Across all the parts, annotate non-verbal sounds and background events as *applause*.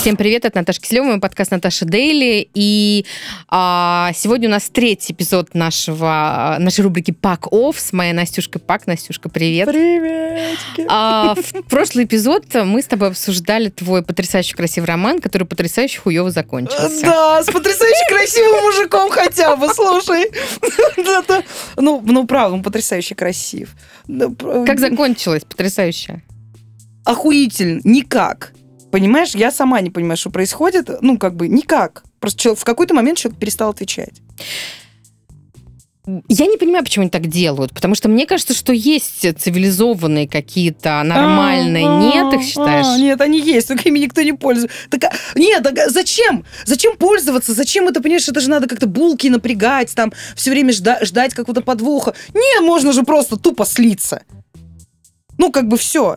Всем привет, это Наташа Киселева, мой подкаст Наташа Дейли. И а, сегодня у нас третий эпизод нашего, нашей рубрики Пак Off с моей Настюшкой Пак. Настюшка, привет. Приветики. А, в прошлый эпизод мы с тобой обсуждали твой потрясающе красивый роман, который потрясающе хуево закончился. Да, с потрясающе красивым мужиком хотя бы, слушай. Ну, ну, правда, он потрясающе красив. Как закончилось? Потрясающе. Охуительно. Никак. Понимаешь, я сама не понимаю, что происходит. Ну, как бы, никак. Просто чел- в какой-то момент человек перестал отвечать. Я не понимаю, почему они так делают, потому что мне кажется, что есть цивилизованные какие-то нормальные. А, Нет, их а, считаешь? а, Нет, они есть, только ими никто не пользуется. Так, а, нет, так, а зачем? Зачем пользоваться? Зачем это, понимаешь, это же надо как-то булки напрягать, там, все время жда- ждать какого-то подвоха. Не, можно же просто тупо слиться. Ну, как бы все.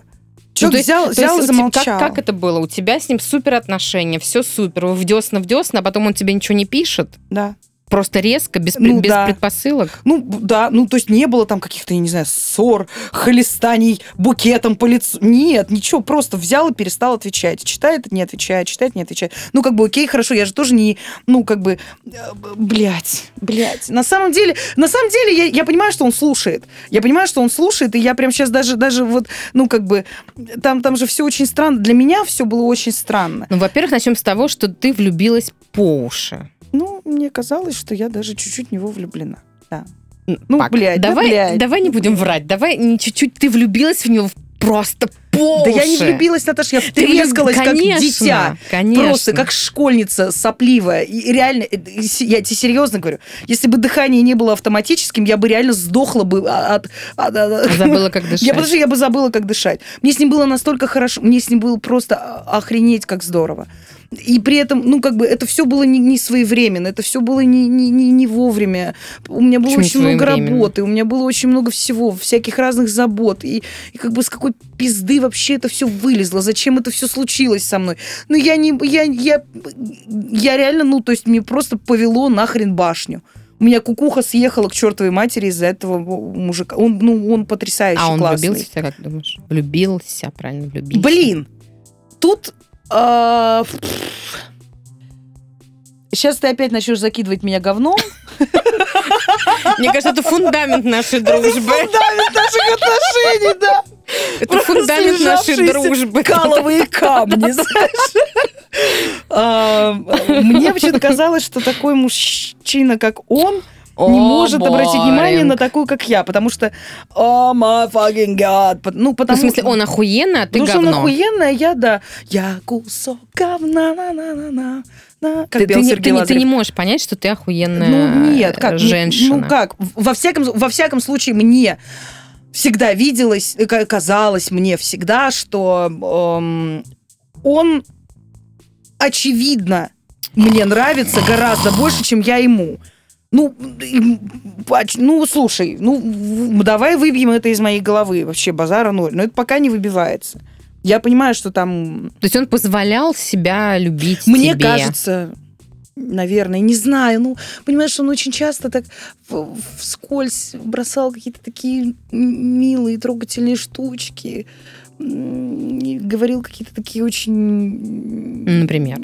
Ну, Человек то есть- взял, есть взял и замолчал. Как, как это было? У тебя с ним супер отношения, все супер, вы в десна в десна, а потом он тебе ничего не пишет? Да. Просто резко, без, Ну, без да. предпосылок? Ну, да, ну, то есть не было там каких-то, я не знаю, ссор, холестаний букетом по лицу. Нет, ничего, просто взял и перестал отвечать. Читает, не отвечает, читает, не отвечает. Ну, как бы, окей, хорошо, я же тоже не, ну, как бы, блядь, блядь. На самом деле, на самом деле, я, я понимаю, что он слушает. Я понимаю, что он слушает, и я прям сейчас даже, даже вот, ну, как бы, там, там же все очень странно. Для меня все было очень странно. Ну, во-первых, начнем с того, что ты влюбилась по уши. Мне казалось, что я даже чуть-чуть в него влюблена. Да. Ну, Пак, блядь, да, давай, блядь. давай не будем врать, давай не чуть-чуть ты влюбилась в него просто по Да я не влюбилась, Наташа, я влюб- втрескалась как дитя. Конечно. Просто как школьница сопливая. И реально, э, я тебе серьезно говорю, если бы дыхание не было автоматическим, я бы реально сдохла бы от... от- от- Забыла, как *laughs* дышать. Я, подожди, я бы забыла, как дышать. Мне с ним было настолько хорошо, мне с ним было просто а- охренеть, как здорово. И при этом, ну, как бы, это все было не, не своевременно, это все было не, не, не, не вовремя. У меня было Почему очень много работы, у меня было очень много всего, всяких разных забот. И, и как бы с какой пизды вообще это все вылезло, зачем это все случилось со мной. Ну, я не, я, я, я реально, ну, то есть мне просто повело нахрен башню. У меня кукуха съехала к чертовой матери из-за этого мужика. Он, ну, он потрясающий, А он классный. влюбился как думаешь? Влюбился, правильно, влюбился. Блин, тут... Сейчас ты опять начнешь закидывать меня говном. Мне кажется, это фундамент нашей дружбы. Фундамент наших отношений, да. Это фундамент нашей дружбы. Каловые камни, знаешь. А, Мне вообще казалось, что такой мужчина, как он, не О, может обратить внимание boring. на такую, как я, потому что, о my fucking god, ну Ну, потому в смысле, он охуенный, а ты Потому что он говно. охуенная, я, да. Я кусок говна, на на на на на Как Ты, ты не, ты не- ты не можешь понять, что ты охуенная Ну, нет, как? ну, женщина. Ну, как? Во всяком, во всяком случае, мне всегда виделось, э, ка- казалось мне всегда, что эм, он, очевидно, мне нравится гораздо больше, чем я ему. Ну, ну, слушай, ну, давай выбьем это из моей головы. Вообще, базара ноль. Но это пока не выбивается. Я понимаю, что там То есть он позволял себя любить мне тебе. кажется, наверное, не знаю, ну, понимаешь, он очень часто так вскользь бросал какие-то такие милые, трогательные штучки, и говорил какие-то такие очень... Например.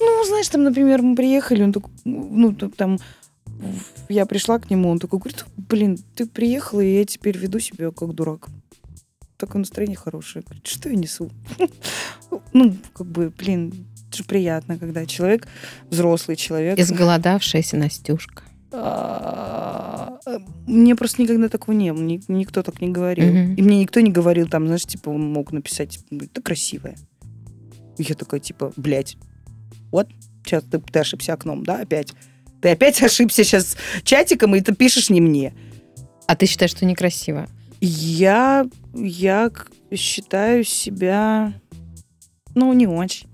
Ну, знаешь, там, например, мы приехали, он такой, ну, там, я пришла к нему, он такой говорит, блин, ты приехала, и я теперь веду себя как дурак. Такое настроение хорошее. Говорит, что я несу? *laughs* Ну, как бы, блин, это же приятно, когда человек, взрослый человек... Изголодавшаяся Настюшка. а, Мне просто никогда такого не было, ни- никто так не говорил. И мне никто не говорил, там, знаешь, типа, он мог написать, типа, ты красивая. Я такая, типа, блядь, вот, сейчас ты, ты ошибся окном, да, опять? Ты опять *laughs* ошибся сейчас чатиком, и ты пишешь не мне. А ты считаешь, что некрасиво? Я, я считаю себя, ну, не очень.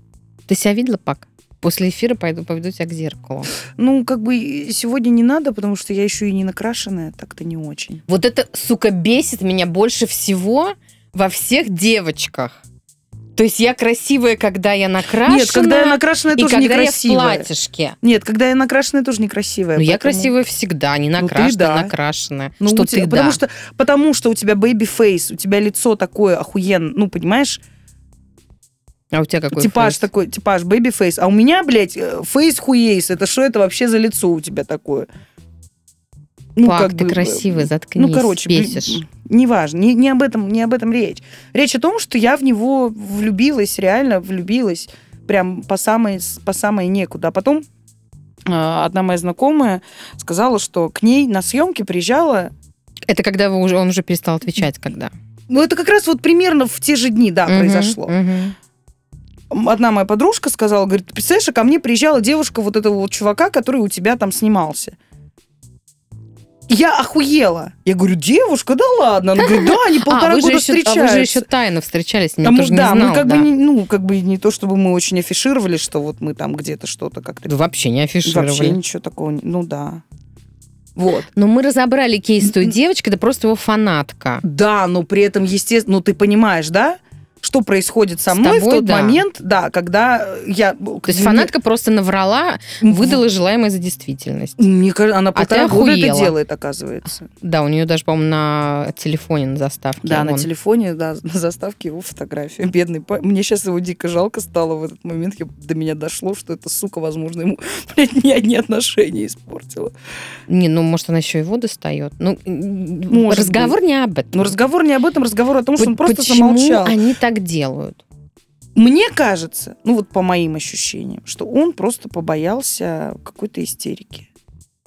Ты себя видела, Пак? После эфира пойду поведу тебя к зеркалу. Ну, как бы сегодня не надо, потому что я еще и не накрашенная, так-то не очень. Вот это, сука, бесит меня больше всего во всех девочках. То есть я красивая, когда я накрашена. Нет, когда я накрашенная, и тоже когда я в некрасивая. платье. Нет, когда я накрашенная, тоже некрасивая. Ну, я поэтому- красивая всегда, не Ну, ты накрашенная, да. накрашенная. Ну, что тебя- ты потому да. что потому что у тебя face, у тебя лицо такое охуенное, ну понимаешь? А у тебя какой типаж фейс? такой, типаж face. А у меня, блядь, фейс хуейс. Это что это вообще за лицо у тебя такое? Ну, Пак, ты бы, красивый, э, заткнись, Ну, короче, бесишь. Неважно, не, не об этом, не об этом речь. Речь о том, что я в него влюбилась, реально влюбилась, прям по самой, по самой некуда. А потом а, одна моя знакомая сказала, что к ней на съемки приезжала Это когда вы уже, он уже перестал отвечать, когда? ну, это как раз вот примерно в те же дни, да, Мгм, произошло. мгм. Одна моя подружка сказала, говорит, «Ты представляешь, а ко мне приезжала девушка вот этого вот чувака, который у тебя там снимался. Я охуела. Я говорю, девушка, да ладно. Она говорит, да, они *laughs* полтора а, вы же года еще, а встречаются. вы же еще тайно встречались, А никто мы- же не да, знал. мы как да. бы не, ну, как бы не то, чтобы мы очень афишировали, что вот мы там где-то что-то как-то... Да вообще не афишировали. Вообще ничего такого. не- Ну да. Вот. Но мы разобрали кейс той девочки, это просто его фанатка. Да, но при этом, естественно, ну ты понимаешь, да? Что происходит со мной тобой, в тот да. момент, да, когда я... То есть фанатка просто наврала, выдала желаемое за действительность. Мне кажется, она А полтора года это делает, оказывается. Да, у нее даже, по-моему, на телефоне, на заставке. Да, на вон. телефоне, да, *laughs* на заставке его фотография. Бедный па- Мне сейчас его дико жалко стало в этот момент. Я- до меня дошло, что эта сука, возможно, ему, *laughs* блядь, не одни отношения испортила. Не, ну, может, она еще его достает. Ну, Может разговор не об этом. Но разговор не об этом, разговор о том, что он просто Почему замолчал. они так делают? Мне кажется, ну вот по моим ощущениям, что он просто побоялся какой-то истерики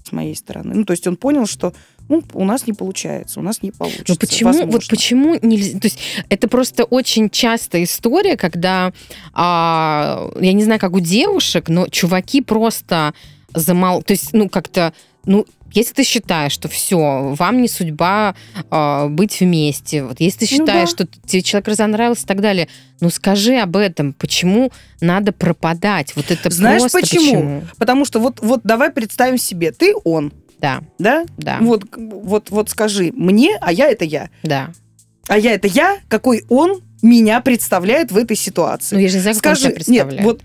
с моей стороны. Ну, то есть он понял, что ну, у нас не получается, у нас не получится. Ну почему, вот возможно. почему нельзя? То есть это просто очень частая история, когда а, я не знаю, как у девушек, но чуваки просто замол, то есть ну как-то ну если ты считаешь, что все, вам не судьба а, быть вместе, вот если ты Ну считаешь, да. что тебе человек разонравился и так далее, ну скажи об этом, почему надо пропадать? Вот это Знаешь, просто почему? Потому что вот, вот давай представим себе, ты он, Да, да? да, Вот, вот, вот скажи мне, а я это я. да. А я это я, какой он меня представляет в этой ситуации. Ну я же не знаю, как он Скажи, представляет. нет, вот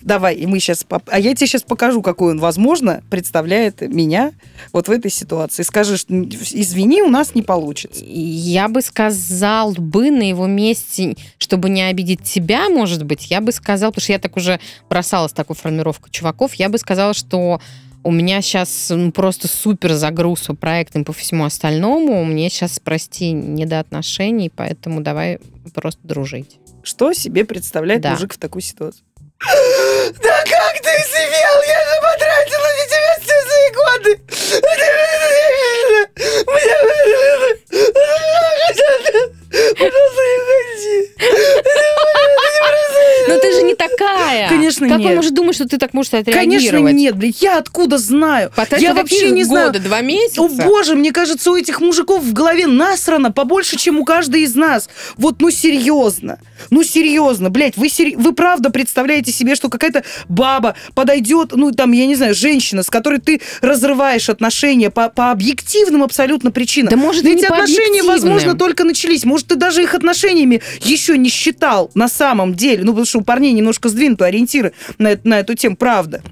давай, и мы сейчас, а я тебе сейчас покажу, какой он, возможно, представляет меня вот в этой ситуации. Скажи, что, извини, у нас не получится. Я бы сказал бы на его месте, чтобы не обидеть тебя, может быть, я бы сказал, потому что я так уже бросала с такой формировкой чуваков, я бы сказала, что у меня сейчас просто супер загруз по проектам, по всему остальному. У меня сейчас, прости, не до отношений, поэтому давай просто дружить. Что себе представляет Да. мужик в такой ситуации? *gasps* Да как ты сидел? Я же потратила на тебя все свои годы. Пожалуйста, не ходи. Но ты же не такая. Конечно, как нет. он может думать, что ты так можешь Конечно, отреагировать? нет, блядь. Я откуда знаю? Потратила я вообще не знаю. годы, два месяца? О боже, мне кажется, у этих мужиков в голове насрано побольше, чем у каждой из нас. Вот, ну серьезно. Ну серьезно, блядь, вы, сери- вы правда представляете себе, что какая-то баба подойдет, ну там, я не знаю, женщина, с которой ты разрываешь отношения по, по объективным абсолютно причинам. Да может, и не отношения, возможно, только начались. Может, ты даже их отношениями еще не считал на самом деле. Ну, потому что у парней немножко сдвинуты ориентиры на, на эту тему, правда.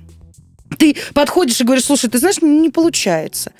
Ты подходишь и говоришь, слушай, ты знаешь, не получается.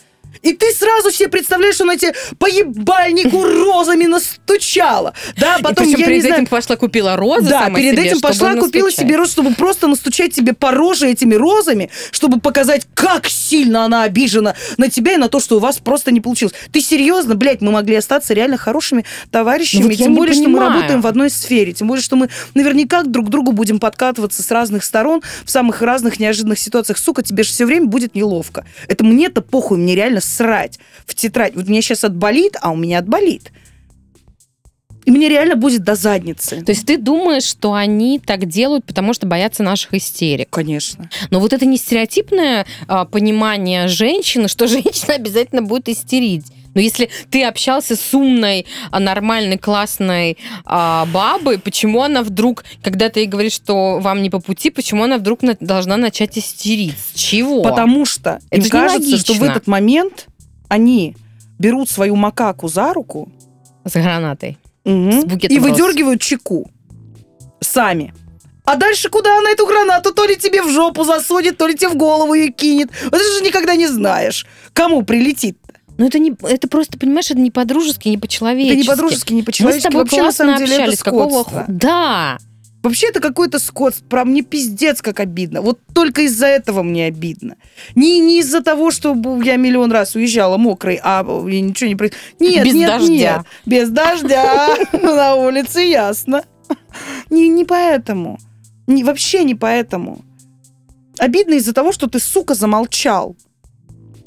И ты сразу себе представляешь, что она тебе по ебальнику розами настучала. Да, И потом, причем я перед не этим знаю, пошла купила розы да, перед себе, этим пошла, купила настучать. себе розы, чтобы просто настучать тебе по роже этими розами, чтобы показать, как сильно она обижена на тебя и на то, что у вас просто не получилось. Ты серьезно, блядь, мы могли остаться реально хорошими товарищами, Ну вот тем более, что мы работаем в одной сфере, тем более, что мы наверняка друг к другу будем подкатываться с разных сторон в самых разных неожиданных ситуациях. Сука, тебе же все время будет неловко. Это мне-то похуй, мне реально срать в тетрадь. Вот мне сейчас отболит, а у меня отболит. И мне реально будет до задницы. То есть ты думаешь, что они так делают, потому что боятся наших истерик. Конечно. Но вот это не стереотипное а, понимание женщины, что *laughs* женщина обязательно будет истерить. Но если ты общался с умной, а, нормальной, классной а, бабой, почему она вдруг, когда ты ей говоришь, что вам не по пути, почему она вдруг на- должна начать истерить? С чего? Потому что Это им же кажется, что в этот момент они берут свою макаку за руку С гранатой. мгм, С букетом и роз. выдергивают чеку сами. А дальше куда она эту гранату? То ли тебе в жопу засунет, то ли тебе в голову ее кинет. Вот это же никогда не знаешь, кому прилетит. Ну это не, это просто, понимаешь, это не по-дружески, не по-человечески. Это не по-дружески, не Мы с по-человечески. тобой Вообще, на классно самом деле, это общались. Какого скотство. ху- Да. Вообще это какой-то скот. Про мне пиздец как обидно. Вот только из-за этого мне обидно. Не, не из-за того, что я миллион раз уезжала мокрой, а и ничего не происходит. Нет, Без нет, дождя. нет. Без дождя. *laughs* На улице ясно. Не, не поэтому. Не, вообще не поэтому. Обидно из-за того, что ты, сука, замолчал.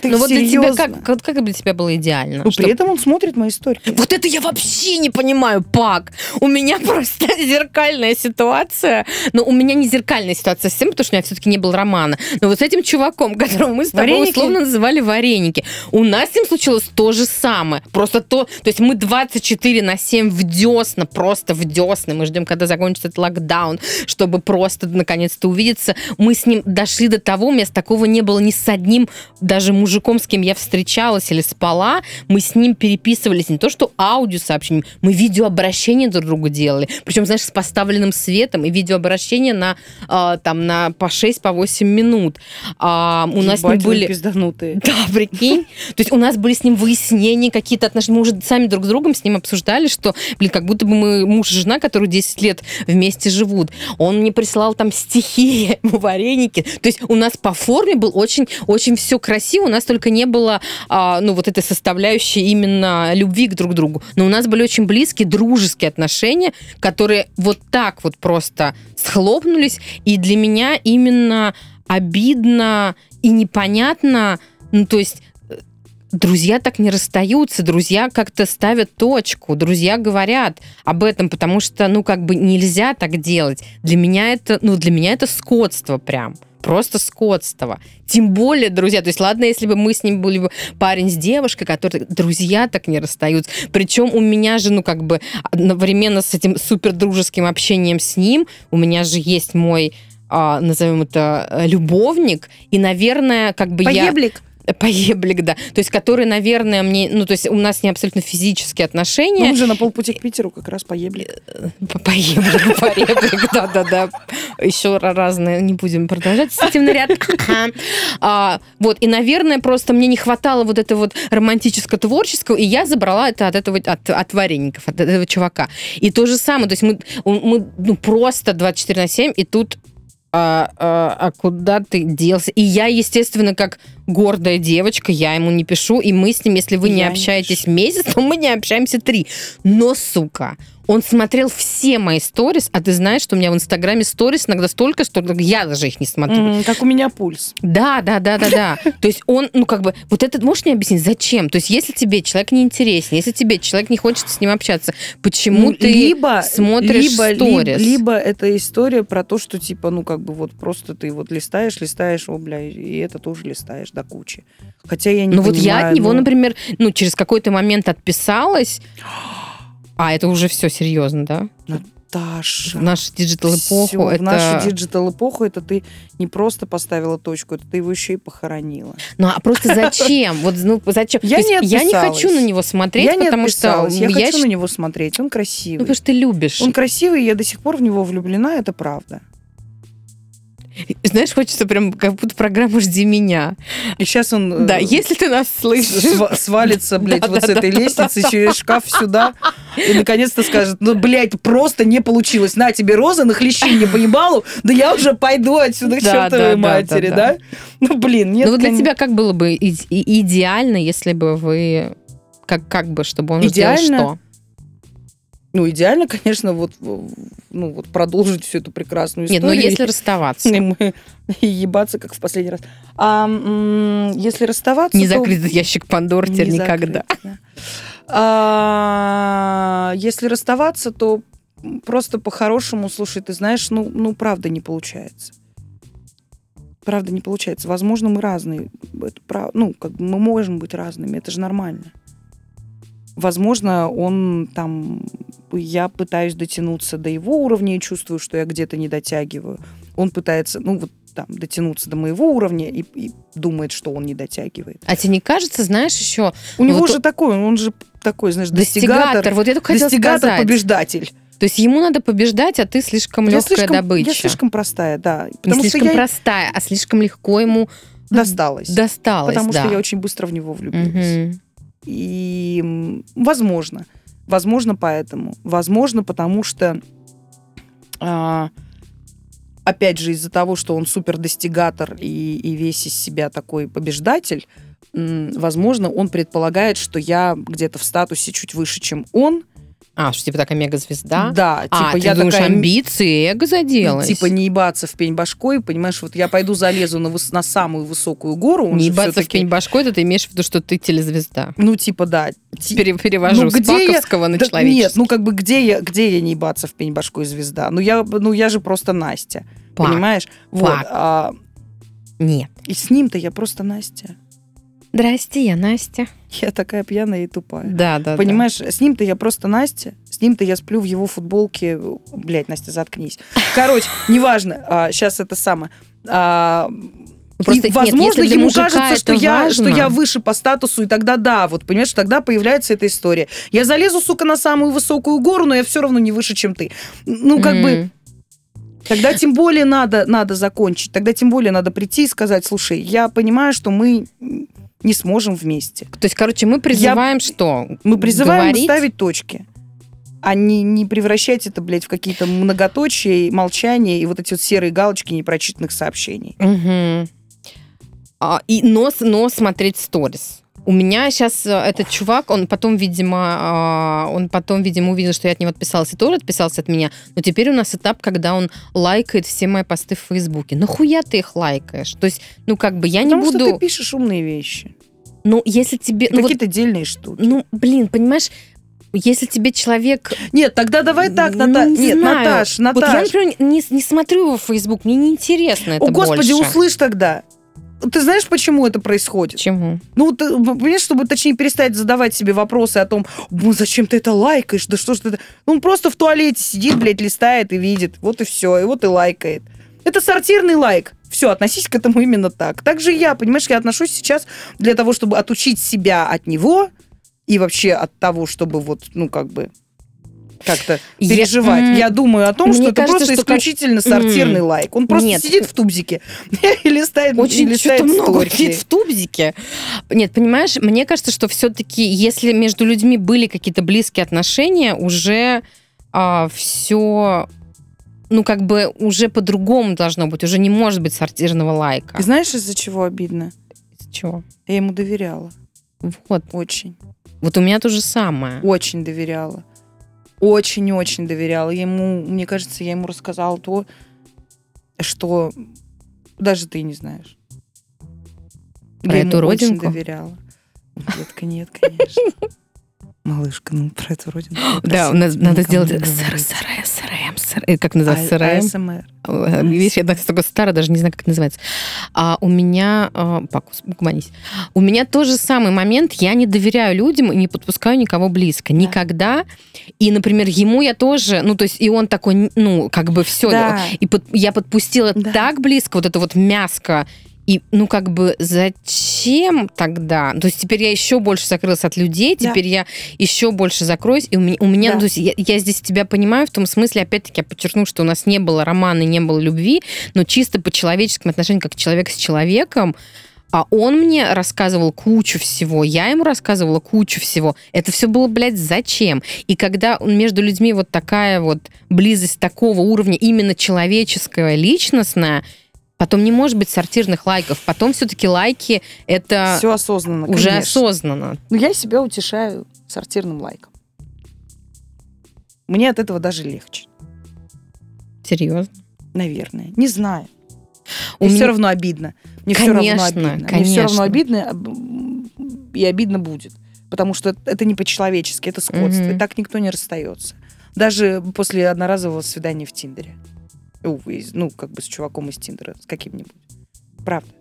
Ты Ну вот для тебя как, как, как для тебя было идеально? Ну, Чтоб- при этом он смотрит мои истории. Вот это я вообще не понимаю, Пак. У меня *laughs* просто зеркальная ситуация. Но у меня не зеркальная ситуация совсем, потому что у меня все-таки не было романа. Но вот с этим чуваком, *laughs* которого мы с тобой Вареники? условно называли вареники, у нас с ним случилось то же самое. Просто то... То есть мы 24 на 7 в десна, просто в десна. Мы ждем, когда закончится этот локдаун, чтобы просто наконец-то увидеться. Мы с ним дошли до того, у меня с такого не было ни с одним даже мужиком, с кем я встречалась или спала. Мы с ним переписывались не то, что аудиосообщением, мы видеообращения друг другу делали. Причем, знаешь, с поставленным светом и видеообращения на, а, там, на по 6, по 8 минут. А, у нас с ним Ебать, вы были... пизданутые. *laughs* Да, прикинь. То есть у нас были с ним выяснения какие-то отношения. Мы уже сами друг с другом с ним обсуждали, что, блин, как будто бы мы муж и жена, которые 10 лет вместе живут. Он мне прислал там стихи, *laughs* вареники. То есть у нас по форме был очень, очень все красиво. У нас только не было, а, ну, вот этой составляющей именно любви к друг другу. Но у нас были очень близкие, дружеские отношения, которые вот так вот просто схлопнулись. И для меня именно обидно и непонятно, ну, то есть э, друзья так не расстаются, друзья как-то ставят точку, друзья говорят об этом, потому что, ну, как бы нельзя так делать. Для меня это, ну, для меня это скотство прям. Просто скотство. Тем более, друзья, то есть, ладно, если бы мы с ним были бы парень с девушкой, которые друзья так не расстаются. Причем у меня же, ну, как бы, одновременно с этим супер дружеским общением с ним, у меня же есть мой а, назовем это, э, любовник, и, наверное, как бы я... *laughs* Поеблик. Поеблик, да. То есть, который, наверное, мне... Ну, то есть, у нас не абсолютно физические Ну, отношения. он же на полпути к Питеру как раз поеблик. По- Поеблик, *laughs* пореблик, да-да-да. Еще ра- разные, не будем продолжать сетивный ряд. А, Вот, и, наверное, просто мне не хватало вот этого вот романтического творческого, и я забрала это от этого, от, от вареников, от этого чувака. И то же самое, то есть мы, мы ну, просто 24 на 7, и тут а, а, а куда ты делся? И я, естественно, как гордая девочка, я ему не пишу, и мы с ним, если вы не Я не общаетесь месяц, то мы не общаемся три. Но, сука, он смотрел все мои сторис, а ты знаешь, что у меня в Инстаграме сторис иногда столько, что я даже их не смотрю. М, Как у меня пульс. Да, да, да, да, да. *laughs* То есть он, ну как бы, вот этот можешь мне объяснить, зачем? То есть если тебе человек не интересен, если тебе человек не хочет с ним общаться, почему Ну, ты либо, смотришь либо, сторис? Либо, либо это история про то, что типа, ну, как бы вот просто ты вот листаешь, листаешь, о, бля, и это тоже листаешь до кучи. Хотя я не Ну вот я от него, ну, например, ну через какой-то момент отписалась, *gasps* а это уже все серьезно, да? Наташа. В нашу digital эпоху это... В нашу digital эпоху это ты не просто поставила точку, это ты его еще и похоронила. Ну а просто зачем? Вот ну зачем? Я не я не хочу на него смотреть, я не потому что отписалась, я, хочу на него смотреть, он ну красивый. потому что ты любишь. Он красивый, я до сих пор в него влюблена, это правда. Знаешь, хочется прям как будто программа «Жди меня». И сейчас он Да, э, если ты нас слышишь. сва- свалится, блядь, Да, вот да, с этой да, лестницы через шкаф сюда и наконец-то скажет, ну, блядь, просто не получилось. На тебе роза, нахлещи мне по ебалу, да я уже пойду отсюда к чертовой матери, да? Ну, блин, нет. Ну для тебя как было бы идеально, если бы вы... Как, как бы, чтобы он сделал что? Ну, идеально, конечно, вот, ну, вот продолжить всю эту прекрасную Нет, историю. ну если расставаться. И мы *laughs* и ебаться, как в последний раз. А м, если расставаться, Не то- закрыть этот ящик теперь Не никогда. закрыть, да. А, Если расставаться, то просто по-хорошему, слушай, ты знаешь, ну, ну, правда не получается. Правда не получается. Возможно, мы разные. Это прав- Ну, как бы мы можем быть разными, это же нормально. Возможно, он там... Я пытаюсь дотянуться до его уровня и чувствую, что я где-то не дотягиваю. Он пытается, ну, вот там, дотянуться до моего уровня и, и думает, что он не дотягивает. А тебе не кажется, знаешь, еще У него Вот же такой, он же такой, знаешь, достигатор, достигатор, вот я только хотела достигатор-побеждатель. То есть ему надо побеждать, а ты слишком Я легкая слишком, добыча. я слишком простая, да. Не Потому что слишком я простая, а слишком легко ему досталась. досталось. потому да. что я очень быстро в него влюбилась. Мгм. И, возможно, возможно поэтому. Возможно, потому что а, опять же, из-за того, что он супер достигатор и, и весь из себя такой побеждатель, возможно, он предполагает, что я где-то в статусе чуть выше, чем он. А, что типа такая мега-звезда? Да, А, типа ты я думаешь, такая... амбиции, эго заделась? Типа не ебаться в пень башкой, понимаешь, вот я пойду залезу на, выс- на самую высокую гору. Не ебаться в пень башкой, это ты имеешь в виду, что ты телезвезда. Ну, типа, да. Ти- Пере- перевожу Ну, с где я- паковского на Да человеческий. Нет, ну как бы где я, где я не ебаться в пень башкой звезда? Ну я, ну я же просто Настя, Пак. понимаешь? Вот. Пак. а, Нет. и с ним-то я просто Настя. Здрасте, я Настя. Я такая пьяная и тупая. Да, да, Понимаешь, с ним-то я просто Настя, с ним-то я сплю в его футболке. Блять, Настя, заткнись. Короче, неважно, сейчас это самое. А, Ну, просто и, нет, возможно, для ему кажется, что я, важно. что я выше по статусу, и тогда да, вот понимаешь, тогда появляется эта история. Я залезу, сука, на самую высокую гору, но я все равно не выше, чем ты. Ну, как бы, М. тогда тем более надо, надо закончить, тогда тем более надо прийти и сказать, слушай, я понимаю, что мы не сможем вместе. То есть, короче, мы призываем что? Мы призываем Говорить? ставить точки, а не, не превращать это, блядь, в какие-то многоточия, молчания и вот эти вот серые галочки непрочитанных сообщений. Мгм. А, и, но, но смотреть сторис. У меня сейчас этот чувак, он потом, видимо, а, он потом, видимо, увидел, что я от него отписалась, и тоже отписался от меня. Но теперь у нас этап, когда он лайкает все мои посты в Фейсбуке. Нахуя ты их лайкаешь? То есть, ну, как бы я Потому не что буду... ты пишешь умные вещи. Ну, если тебе... Ну, вот, Какие-то дельные штуки. ну, блин, понимаешь, если тебе человек... Нет, тогда давай так, ну, Ната... не Нет, знаю. Наташ, Вот я, Наташ. например, не, не смотрю его в Facebook, мне неинтересно это О, Господи, больше. услышь тогда. Ты знаешь, почему это происходит? Почему? Ну, ты, понимаешь, чтобы, точнее, перестать задавать себе вопросы о том, зачем ты это лайкаешь, да что ж ты... это?» Ну, он просто в туалете сидит, блядь, листает и видит, вот и все, и вот и лайкает. Это сортирный лайк. Все, относись к этому именно так. Так же я, понимаешь, я отношусь сейчас для того, чтобы отучить себя от него и вообще от того, чтобы вот, ну, как бы как-то Я- переживать. м, Я, думаю о том, что это кажется, просто что как- исключительно сортирный М, лайк. Он просто нет. сидит в тубзике и листает, и Очень листает что-то много сидит в тубзике. Нет, понимаешь, мне кажется, что все-таки, если между людьми были какие-то близкие отношения, уже все, ну, как бы уже по-другому должно быть. Уже не может быть сортирного лайка. Ты знаешь, из-за чего обидно? Из чего? Я ему доверяла. Вот. Очень. Вот у меня то же самое. Очень доверяла. Очень-очень доверяла. Ему, мне кажется, я ему рассказала то, что даже ты не знаешь. Про я эту ему очень родинку? доверяла. Детка, нет, конечно. *laughs* Малышка, ну про эту родинку. Да, у нас надо сделать не СР, э, Как называется? А- СРМ? АСМР. Видишь, я настолько старая, даже не знаю, как это называется. А у меня... а, Пак, угомонись. У меня тот же самый момент. Я не доверяю людям и не подпускаю никого близко. Никогда. И, например, ему я тоже... Ну, то есть, и он такой, ну, как бы все. Да. И под- я подпустила Да. так близко вот это вот мяско. И, ну, как бы, зачем тогда? То есть теперь я еще больше закрылась от людей, Да. теперь я еще больше закроюсь. И у меня, у меня Да. то есть я, я здесь тебя понимаю в том смысле, опять-таки, я подчеркну, что у нас не было романа, не было любви, но чисто по человеческим отношениям, как человек с человеком, а он мне рассказывал кучу всего, я ему рассказывала кучу всего. Это все было, блядь, зачем? И когда между людьми вот такая вот близость такого уровня, именно человеческая, личностная, потом не может быть сортирных лайков. Потом все-таки лайки это Все осознанно, уже конечно. осознанно. Но я себя утешаю сортирным лайком. Мне от этого даже легче. Серьезно. Наверное. Не знаю. У Мне все меня- равно обидно. Мне все равно Конечно, обидно. Мне все конечно. равно обидно, а, и обидно будет. Потому что это не по-человечески, это скотство. Мгм. И так никто не расстается. Даже после одноразового свидания в Тиндере. Ну, как бы с чуваком из Тиндера, с каким-нибудь. Правда.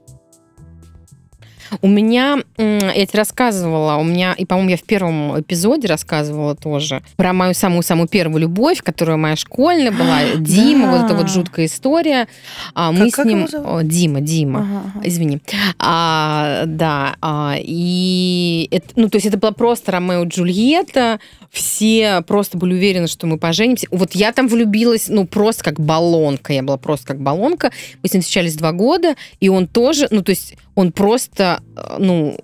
У меня, я тебе рассказывала, у меня, и, по-моему, я в первом эпизоде рассказывала тоже про мою самую-самую первую любовь, которая моя школьная была, Дима, вот эта вот Да. жуткая история. А мы Как- с как ним... О, Дима, Дима. Ага, ага. Извини. А, да, а, и это, ну, то есть это была просто Ромео и Джульетта, все просто были уверены, что мы поженимся. Вот я там влюбилась, ну, просто как баллонка, я была просто как баллонка. Мы с ним встречались два года, и он тоже, ну, то есть он просто ну,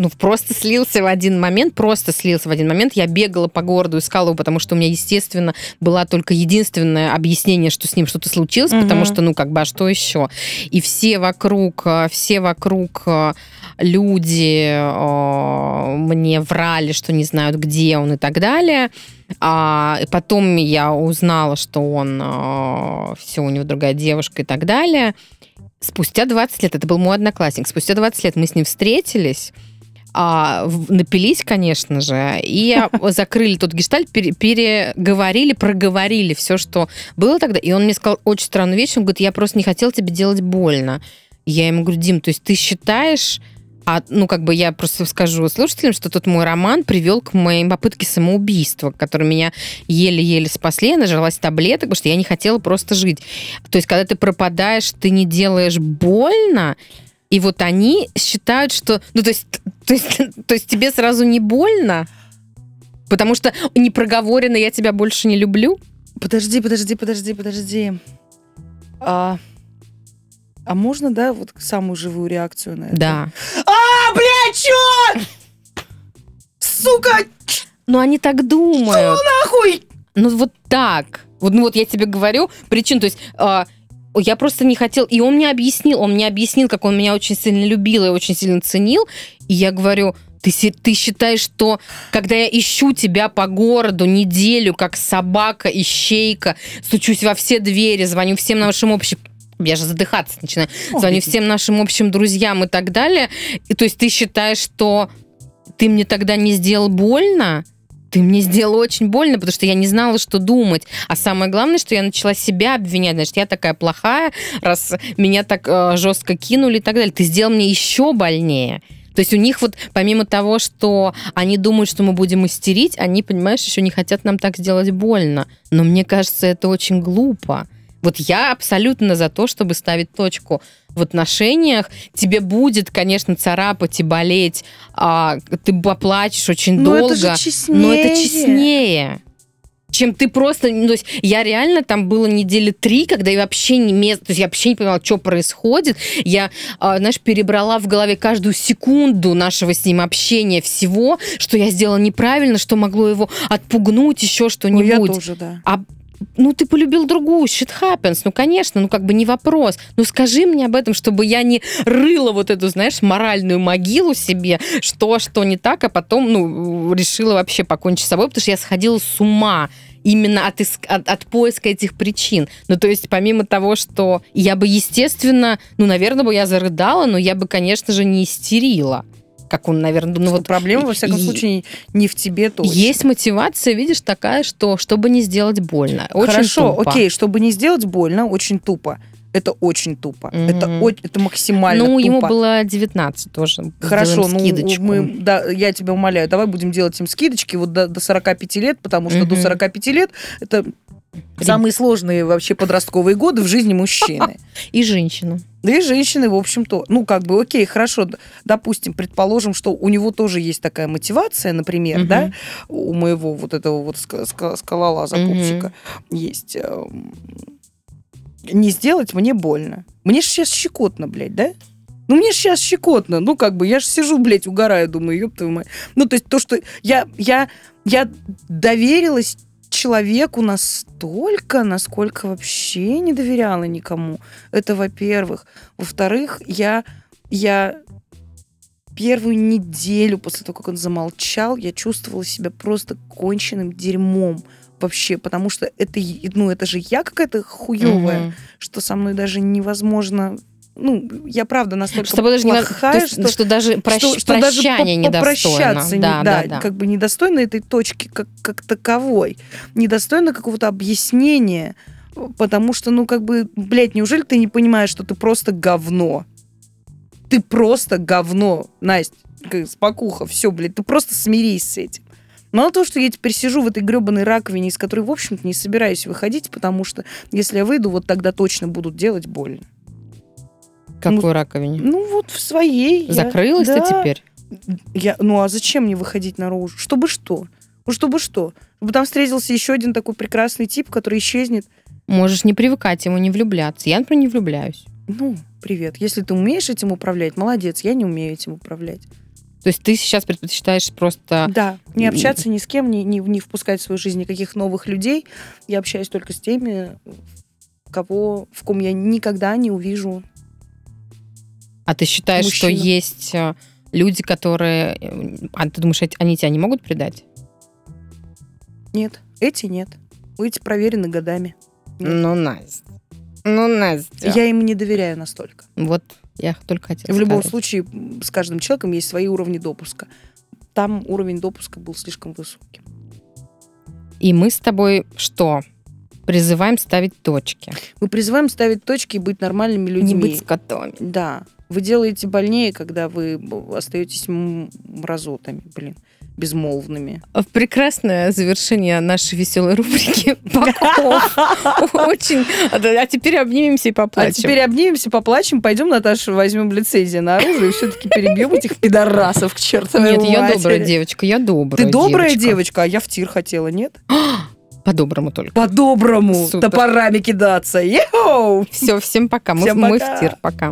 ну, просто слился в один момент, просто слился в один момент. Я бегала по городу, искала его, потому что у меня, естественно, была только единственное объяснение, что с ним что-то случилось, угу. потому что, ну, как бы, а что еще? И все вокруг, э, все вокруг э, люди э, мне врали, что не знают, где он и так далее. А потом я узнала, что он э, все, у него другая девушка и так далее. Спустя 20 лет, это был мой одноклассник, спустя 20 лет мы с ним встретились, а, напились, конечно же, и *laughs* закрыли тот гештальт, пере, переговорили, проговорили все, что было тогда. И он мне сказал очень странную вещь, он говорит, я просто не хотел тебе делать больно. Я ему говорю, Дим, то есть ты считаешь, а, ну, как бы я просто скажу слушателям, что тот мой роман привел к моей попытке самоубийства, который меня еле-еле спасли. Я нажралась таблеток, потому что я не хотела просто жить. То есть, когда ты пропадаешь, ты не делаешь больно, и вот они считают, что... Ну, то есть, то есть, *laughs* то есть тебе сразу не больно? Потому что не проговорено «я тебя больше не люблю»? Подожди, подожди, подожди, подожди. А, а можно, да, вот самую живую реакцию на это? Да. А, блядь, чё? Сука! Ну, они так думают. Что нахуй? Ну, вот так. Вот, ну, вот я тебе говорю причин, то есть... А, я просто не хотел, и он мне объяснил, он мне объяснил, как он меня очень сильно любил и очень сильно ценил, и я говорю, ты, ты считаешь, что когда я ищу тебя по городу неделю, как собака, ищейка, стучусь во все двери, звоню всем нашим общим я же задыхаться начинаю. Звоню всем нашим общим друзьям и так далее. И то есть ты считаешь, что ты мне тогда не сделал больно? ты мне сделал очень больно, потому что я не знала, что думать. А самое главное, что я начала себя обвинять. Значит, я такая плохая, раз меня так э, жестко кинули и так далее. Ты сделал мне еще больнее. То есть у них вот, помимо того, что они думают, что мы будем истерить, они, понимаешь, еще не хотят нам так сделать больно. Но мне кажется, это очень глупо. Вот я абсолютно за то, чтобы ставить точку в отношениях. Тебе будет, конечно, царапать и болеть, а, ты поплачешь очень но долго, это но это честнее чем ты просто... Ну, то есть я реально там было недели три, когда я вообще не... То есть я вообще не понимала, что происходит. Я, а, знаешь, перебрала в голове каждую секунду нашего с ним общения всего, что я сделала неправильно, что могло его отпугнуть, еще что-нибудь. Ну, я тоже, да. А ну, ты полюбил другую, shit happens, ну, конечно, ну, как бы не вопрос. Ну, скажи мне об этом, чтобы я не рыла вот эту, знаешь, моральную могилу себе, что, что не так, а потом, ну, решила вообще покончить с собой, потому что я сходила с ума именно от, от, от поиска этих причин. Ну, то есть, помимо того, что я бы, естественно, ну, наверное, бы я зарыдала, но я бы, конечно же, не истерила как он, наверное, ну вот проблема во всяком и, случае не в тебе точно. Есть мотивация, видишь, такая, что чтобы не сделать больно. Очень Хорошо, тупо. окей, чтобы не сделать больно, очень тупо. Это очень тупо. Mm-hmm. Это, это максимально Ну, тупо. ему было 19 тоже. Хорошо, ну, скидочку. мы, да, я тебя умоляю, давай будем делать им скидочки вот до, до 45 лет, потому что mm-hmm. до 45 лет это Самые сложные вообще подростковые годы в жизни мужчины. *laughs* И женщины. Да и женщины, в общем-то. Ну, как бы, окей, хорошо, допустим, предположим, что у него тоже есть такая мотивация, например, угу. да, у моего вот этого вот скалолаза угу. пупсика есть. Эм, не сделать мне больно. Мне же сейчас щекотно, блядь, да? Ну, мне сейчас щекотно. Ну, как бы, я же сижу, блядь, угораю, думаю, ёб твою мать. Ну, то есть то, что я, я, я доверилась человеку настолько, насколько вообще не доверяла никому. Это, во-первых. Во-вторых, я, я первую неделю после того, как он замолчал, я чувствовала себя просто конченным дерьмом вообще, потому что это, ну, это же я какая-то хуевая, mm-hmm. что со мной даже невозможно ну, я правда настолько что даже плохая, не, что, что даже прощ, что, что даже попрощаться. Да, да, да, да. как бы недостойно этой точки как, как таковой. Недостойно какого-то объяснения, потому что, ну, как бы, блядь, неужели ты не понимаешь, что ты просто говно? Ты просто говно, Настя, спокуха, все, блядь, ты просто смирись с этим. Мало того, что я теперь сижу в этой гребаной раковине, из которой, в общем-то, не собираюсь выходить, потому что если я выйду, вот тогда точно будут делать больно. Какой ну, раковине? Ну, вот в своей. Закрылась я, ты да. теперь? Я, ну, а зачем мне выходить наружу? Чтобы что? Ну, чтобы что? Чтобы там встретился еще один такой прекрасный тип, который исчезнет. Можешь не привыкать ему, не влюбляться. Я, например, не влюбляюсь. Ну, привет. Если ты умеешь этим управлять, молодец. Я не умею этим управлять. То есть ты сейчас предпочитаешь просто... Да, не общаться ни с кем, не, не, не впускать в свою жизнь никаких новых людей. Я общаюсь только с теми, кого, в ком я никогда не увижу. А ты считаешь, что Мужчину. есть э, люди, которые... э, А ты думаешь, они тебя не могут предать? Нет, эти нет. Эти проверены годами. Нет. Ну, Настя. Ну, Настя. Я им не доверяю настолько. Вот я только хотела В любом сказать. случае, с каждым человеком есть свои уровни допуска. Там уровень допуска был слишком высоким. И мы с тобой что? Призываем ставить точки. Мы призываем ставить точки и быть нормальными людьми. Не быть скотами. Да. Вы делаете больнее, когда вы остаетесь мразотами, блин, безмолвными. В прекрасное завершение нашей веселой рубрики *laughs* Паков. Очень. А теперь обнимемся и А поплачем. теперь обнимемся, поплачем, пойдем, Наташа, возьмем лицензию на оружие и все-таки перебьем этих пидорасов к чертовой Нет, я добрая девочка, я добрая Ты добрая девочка. а я в тир хотела, нет? *gasps* По-доброму только. По-доброму топорами кидаться. Все, всем пока. Мы, в тир. Пока.